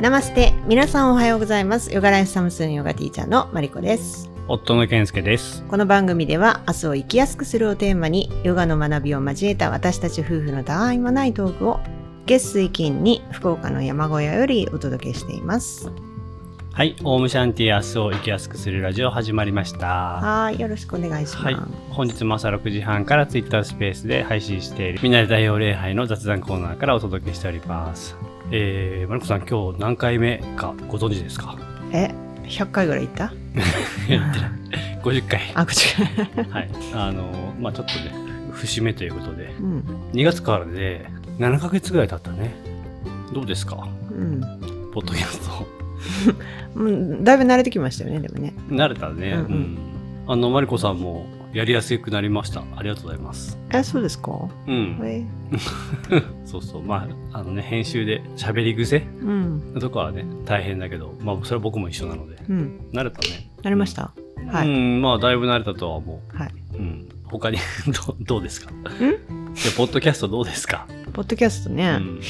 ナマステ皆さんおはようございますヨガライフサムスンヨガティーチャーのマリコです夫の健介です。この番組では明日を生きやすくするをテーマにヨガの学びを交えた私たち夫婦のたわいもないトークを月水金に福岡の山小屋よりお届けしていますはい、オウムシャンティ明日を生きやすくするラジオ始まりました。はいよろしくお願いします、はい、本日も朝6時半からツイッタースペースで配信しているみんなで太陽礼拝の雑談コーナーからお届けしております。えー、マルコさん今日何回目かご存知ですか？え100回ぐらい行った？言ってない。50回。あこっちはい。あの、まあちょっとね、節目ということで、うん2月からで7ヶ月ぐらい経ったね。どうですか？うんポッドキャスト。うんだいぶ慣れてきましたよねでもね慣れたね。うんうんうん。あの、マリコさんもやりやすくなりました。ありがとうございます。えそうですか？うん。え そうそう。まあ、あのね、編集で喋り癖うんのとこはね、大変だけど、まあ、それは僕も一緒なので、うん慣れたね。慣れました、はうい、ん、まあ、だいぶ慣れたとは思はい。う。うん。他に どう、どうですか？いや、ポッドキャストどうですか？ポッドキャストうね、ん。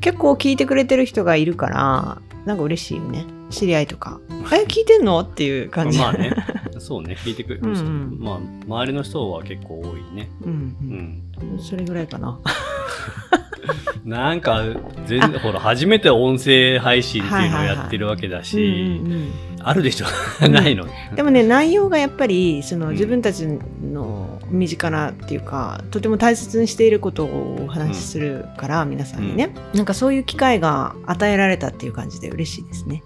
結構聞いてくれてる人がいるから、なんか嬉しいよね。知り合いとか。え、聞いてんの？っていう感じ。まあね。そうね、聞いてくれる人、うんうんまあ、周りの人は結構多いね。うんう、うんん。それぐらいかな。なんか、全然、ほら、初めて音声配信っていうのをやってるわけだし、うんうんうん。あるでしょ？ないの？でもね、内容がやっぱり、そのうん。自分たちの身近なっていうか、とても大切にしていることをお話しするから、皆さんにね、なんかそういう機会が与えられたっていう感じで嬉しいですね。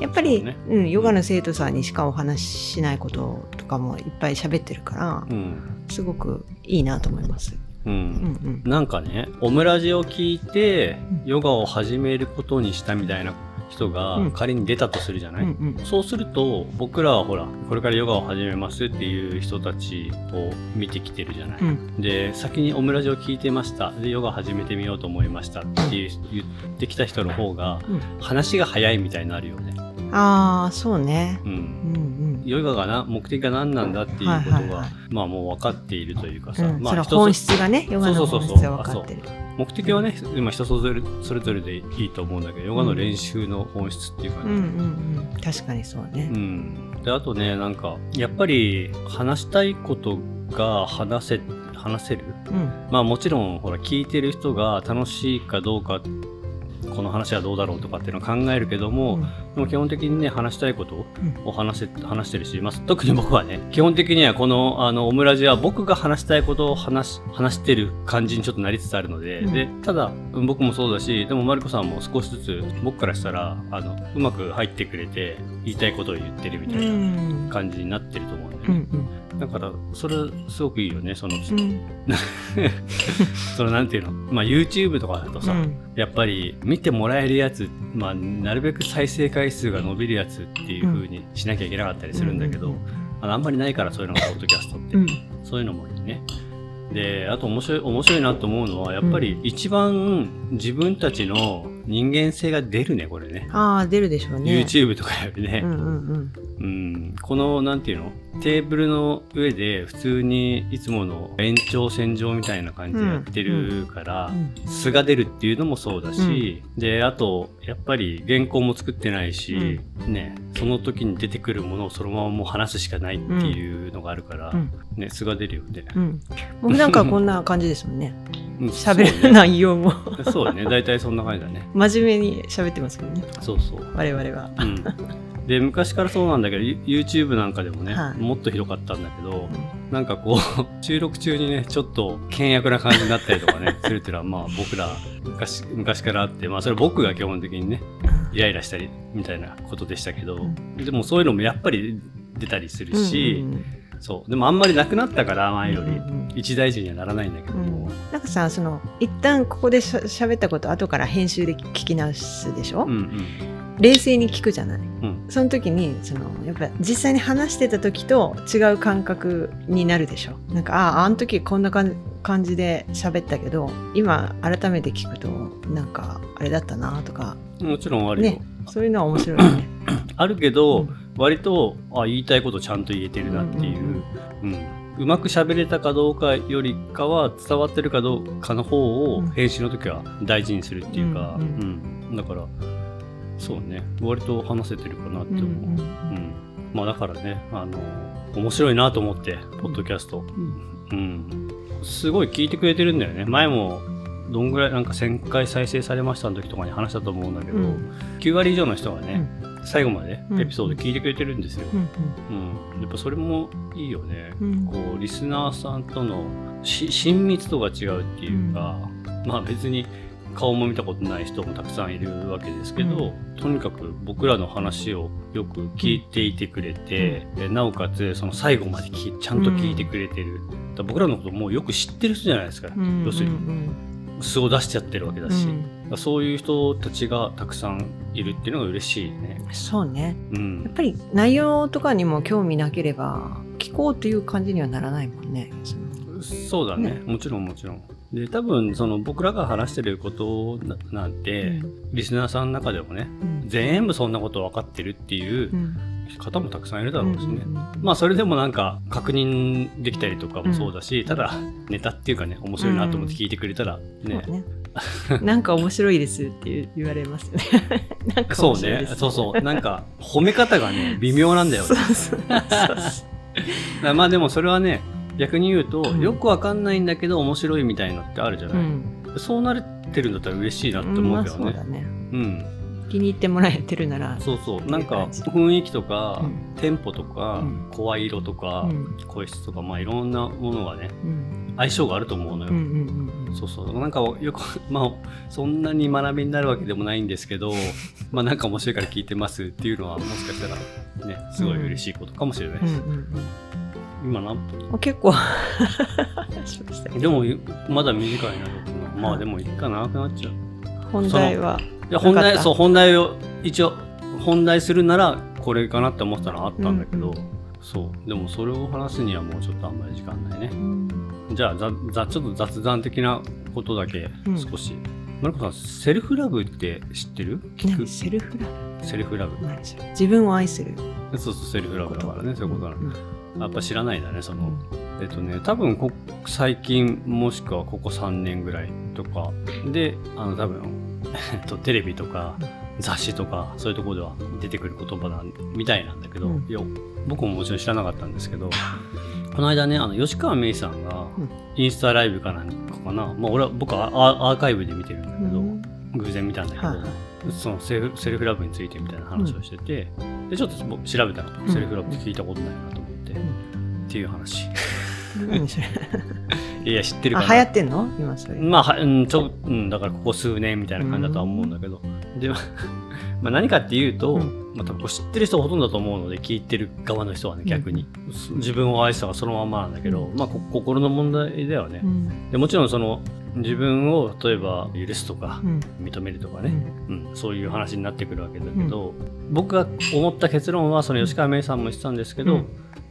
やっぱり、そうね。うん、ヨガの生徒さんにしかお話ししないこととかもいっぱい喋ってるから、うん。すごくいいなと思います。う。うんんうん。なんかね、オムラジを聞いてう、んヨガを始めることにしたみたいな人うんが仮に出たとするじゃない、うんうんそうすると、僕らはほら、これからヨガを始めますっていう人たちを見てきてるじゃない、うんで、先にオムラジを聞いてました。で、ヨガ始めてみようと思いましたっていう言ってきた人の方が、うん話が早いみたいになるよね。ああそうね。うん。うんうん。ヨガがな、目的が何なんだっていうことが、はいはいはいまあもう分かっているというかさ、うん、まあ本質がね、ヨガのそうそうそう本質が分かってる。目的はね、今人それぞれそれぞれでいいと思うんだけど、ヨガの練習の本質っていうかね。うんうんうん。確かにそうねう。ん。で、あとね、なんか、やっぱり話したいことが話せ、話せる？うんまあもちろん、ほら、聞いてる人が楽しいかどうか、この話はどうだろうとかっていうのを考えるけども、でも基本的にね、話したいことを話せ、話してるし、まあ、特に僕はね、基本的にはこの、あの、オムラジは僕が話したいことを話し、話してる感じにちょっとなりつつあるので、うん。で、ただ、僕もそうだし、でもマリコさんも少しずつ、僕からしたら、あの、うまく入ってくれて、言いたいことを言ってるみうたいなんうん。感じになってると思うんだよね。うんだから、それ、すごくいいよね、その、うん。その、なんていうの、まあ、YouTube とかだとさ、うん。やっぱり見てもらえるやつ、まあ、なるべく再生回数が伸びるやつっていう風にしなきゃいけなかったりするんだけど、あのあんまりないからそういうのがポッドキャストって、うん。そういうのもいいね。で、あと面白い、面白いなと思うのは、やっぱり一番自分たちの人間性が出るね、これね。ああ出るでしょうね。YouTube とかよりね。う。んうんうん。うん、この、なんていうの？テーブルの上で普通にいつもの延長線上みたいな感じでやってるから、うん素が出るっていうのもそうだし、で、あと、やっぱり原稿も作ってないし、ね、その時に出てくるものをそのままもう話すしかないっていうのがあるから、うんね、素が出るよね。うん。もう普段からこんな感じですもんね。うん喋る内容もそうね。大体そんな感じだね。真面目に喋ってますもんね。そうそう。我々は。うん。で、昔からそうなんだけど、ユ YouTube なんかでもね、はい。もっとひどかったんだけど、なんかこう、収録中にね、ちょっと険悪な感じになったりとかね、するっていうのは、まあ僕ら昔、昔からあって、まあそれ僕が基本的にね、イライラしたりみたいなことでしたけど、でもそういうのもやっぱり出たりするし、うんうんそう。でもあんまりなくなったから、前より。うんうんうん。一大事にはならないんだけど。も、なんかさその一旦ここでしゃ喋ったこと後から編集で聞き直すでしょ、うんうん。冷静に聞くじゃない。うん。その時にそのやっぱ実際に話してた時と違う感覚になるでしょ。なんかあああの時こんな感感じで喋ったけど今改めて聞くとなんかあれだったなとかもちろんあるよ。ねそういうのは面白いよね。あるけど、うん。割とあ言いたいことちゃんと言えてるなっていう、うんうんうまく喋れたかどうかよりかは伝わってるかどうかの方をうん。編集の時は大事にするっていうか、ううんん。だからそうね。割と話せてるかなって思う、うんうんまあだからねあの面白いなと思ってポッドキャスト、うん。うん、すごい聞いてくれてるんだよね。前もどんぐらいなんか1000回再生されましたの時とかに話したと思うんだけど、うん。9割以上の人がね、うん。最後までうん。エピソード聞いてくれてるんですよ、うんうん。やっぱそれもいいよね、うん。こうリスナーさんとのし親密度が違うっていうか、まあ別に顔も見たことない人もたくさんいるわけですけど、とにかく僕らの話をよく聞いていてくれて、でなおかつその最後までちゃんと聞いてくれてる、だから僕らのこともうよく知ってる人じゃないですか、うん要するに。うん素を出しちゃってるわけだし、そういう人たちがたくさんいるっていうのが嬉しいね。そうね。うん。やっぱり内容とかにも興味なければ聞こうという感じにはならないもんね。そうだね。ね。もちろんもちろん。で多分その僕らが話してることななんて、リスナーさんの中でもねうん。全部そんなこと分かってるっていううん。方もたくさんいるだろうしね、まあそれでもなんか確認できたりとかもそうだし、ただネタっていうかね面白いなと思って聞いてくれたらね、なんか面白いですって言われますよね。なんかそう面白いですね。そうそう。なんか褒め方がね微妙なんだよね。まあでもそれはね逆に言うと、うん。よくわかんないんだけど面白いみたいのってあるじゃない、うん。そうなれてるんだったら嬉しいなって思うけどね。まあそうだね。うん。気に入ってもらえてるなら。そうそう。なんか雰囲気とか、うん。テンポとか、うん。声色とか、うん。声質とかまあいろんなものがねうん。相性があると思うのよ、うんうんうん。そうそう。なんかよく まあそんなに学びになるわけでもないんですけど まあなんか面白いから聞いてますっていうのはもしかしたらねすごい嬉しいことかもしれないです、うんうんうん今何分結構。でもまだ短いな僕の。まあでもいいか長くなっちゃう。本題はいや本題そう本題を一応本題するならこれかなって思ったのはあったんだけど、うんうそう。でもそれを話すにはもうちょっとあんまり時間ないね。うん。じゃあざざちょっと雑談的なことだけうん。少し、マルコさんセルフラブって知ってる？聞く？何？セルフラセルフラブ。自分を愛する。そうそうセルフラブだからねそういうことなの、うんやっぱ知らないんだねその、うん。えっとね多分こ最近もしくはここ3年ぐらいとかであの多分、えっと、テレビとか雑誌とかそういうところでは出てくる言葉なんみたいなんだけど、うん。いや僕ももちろん知らなかったんですけどこの間ねあの吉川芽衣さんがうん。インスタライブかなんかかな、まあ、俺は僕はアアーカイブで見てるんだけど、うん。偶然見たんだけど、はいはい。そのセルフラブについてみたいな話をしてて、でちょっと僕調べたの、うん。セルフラブって聞いたことないなっていう話。いや知ってるか流行ってんの？今それ。まあは、うん、ちょ、うん、だからここ数年みたいな感じだとは思うんだけど、で、まあ 何かっていうと、うん。まあ多分知ってる人ほとんどだと思うので、聞いてる側の人はね、逆に。自分を愛したがそのままなんだけど、まあこ心の問題だよね。う。ん。でもちろんその、自分を例えば許すとかう、ん。認めるとかね、うん。うん、そういう話になってくるわけだけど、僕が思った結論はその吉川芽衣さんも言ってたんですけど、うん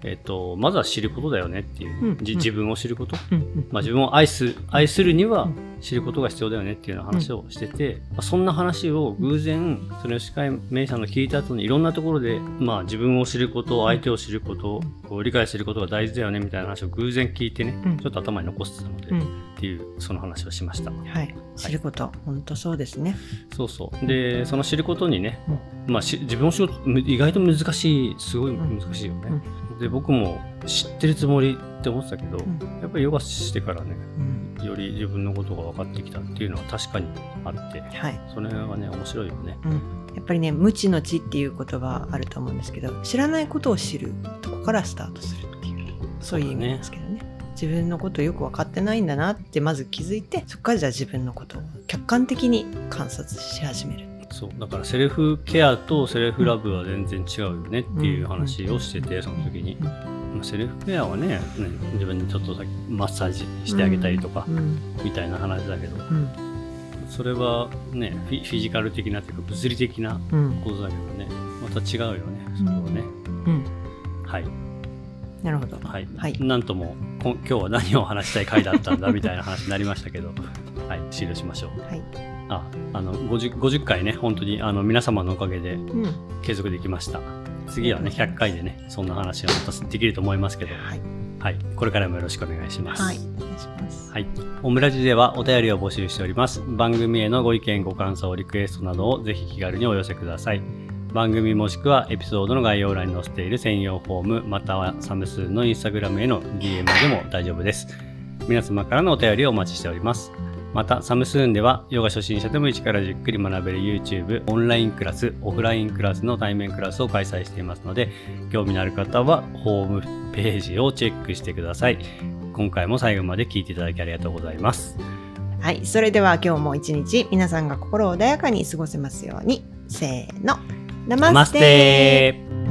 えっとまずは知ることだよねっていう、うんじ自分を知ること、うんうん。まあ、自分を愛す愛するにはうん知ることが必要だよねっていうような話をしてて、まあ、そんな話を偶然その吉川芽衣さんの聞いた後にいろんなところで、まあ、自分を知ること相手を知ることこう理解することが大事だよねみたいな話を偶然聞いてね、うん。ちょっと頭に残してたので、うんっていうその話をしました。はい。知ること。本当そうですね。そうそう。で、その知ることにね、まあ、し自分を知ることむ意外と難しい、すごい難しいよね。で、僕も知ってるつもりって思ってたけど、んやっぱりヨガしてからね、うん。より自分のことが分かってきたっていうのは確かにあって、はい。それはね、面白いよね。うん。やっぱりね無知の知っていう言葉あると思うんですけど知らないことを知るとこからスタートするっていうそういう意味ですけどね自分のことをよく分かってないんだなってまず気づいてそこからじゃあ自分のことを客観的に観察し始めるそう。だからセルフケアとセルフラブは全然違うよねっていう話をしてて、その時に。セルフケアはね、ね自分にちょっとマッサージしてあげたりとか、うんみたいな話だけど、うんそれはねフィ、フィジカル的なというか物理的なうんことだけどね、また違うよね、そこはね。うんはい。なるほどはい。はいなんとも今日は何を話したい回だったんだみたいな話になりましたけど、はい、終了しましょう。はいあ、あの、50, 50回ね、本当にあの皆様のおかげでうん継続できました。次はね、100回でね、そんな話がまたできると思いますけど、はいはい、これからもよろしくお願いします。はい、お願いします。はい。オムラジではお便りを募集しております。番組へのご意見、ご感想、リクエストなどをぜひ気軽にお寄せください。番組もしくはエピソードの概要欄に載せている専用フォーム、またはサムスーンのインスタグラムへの DM でも大丈夫です。皆様からのお便りをお待ちしております。また、サムスーンでは、ヨガ初心者でも一からじっくり学べる YouTube、オンラインクラス、オフラインクラスの対面クラスを開催していますので、興味のある方は、ホームページをチェックしてください。今回も最後まで聞いていただきありがとうございます。はい、それでは今日も一日皆さんが心穏やかに過ごせますように。せーの。ナマステー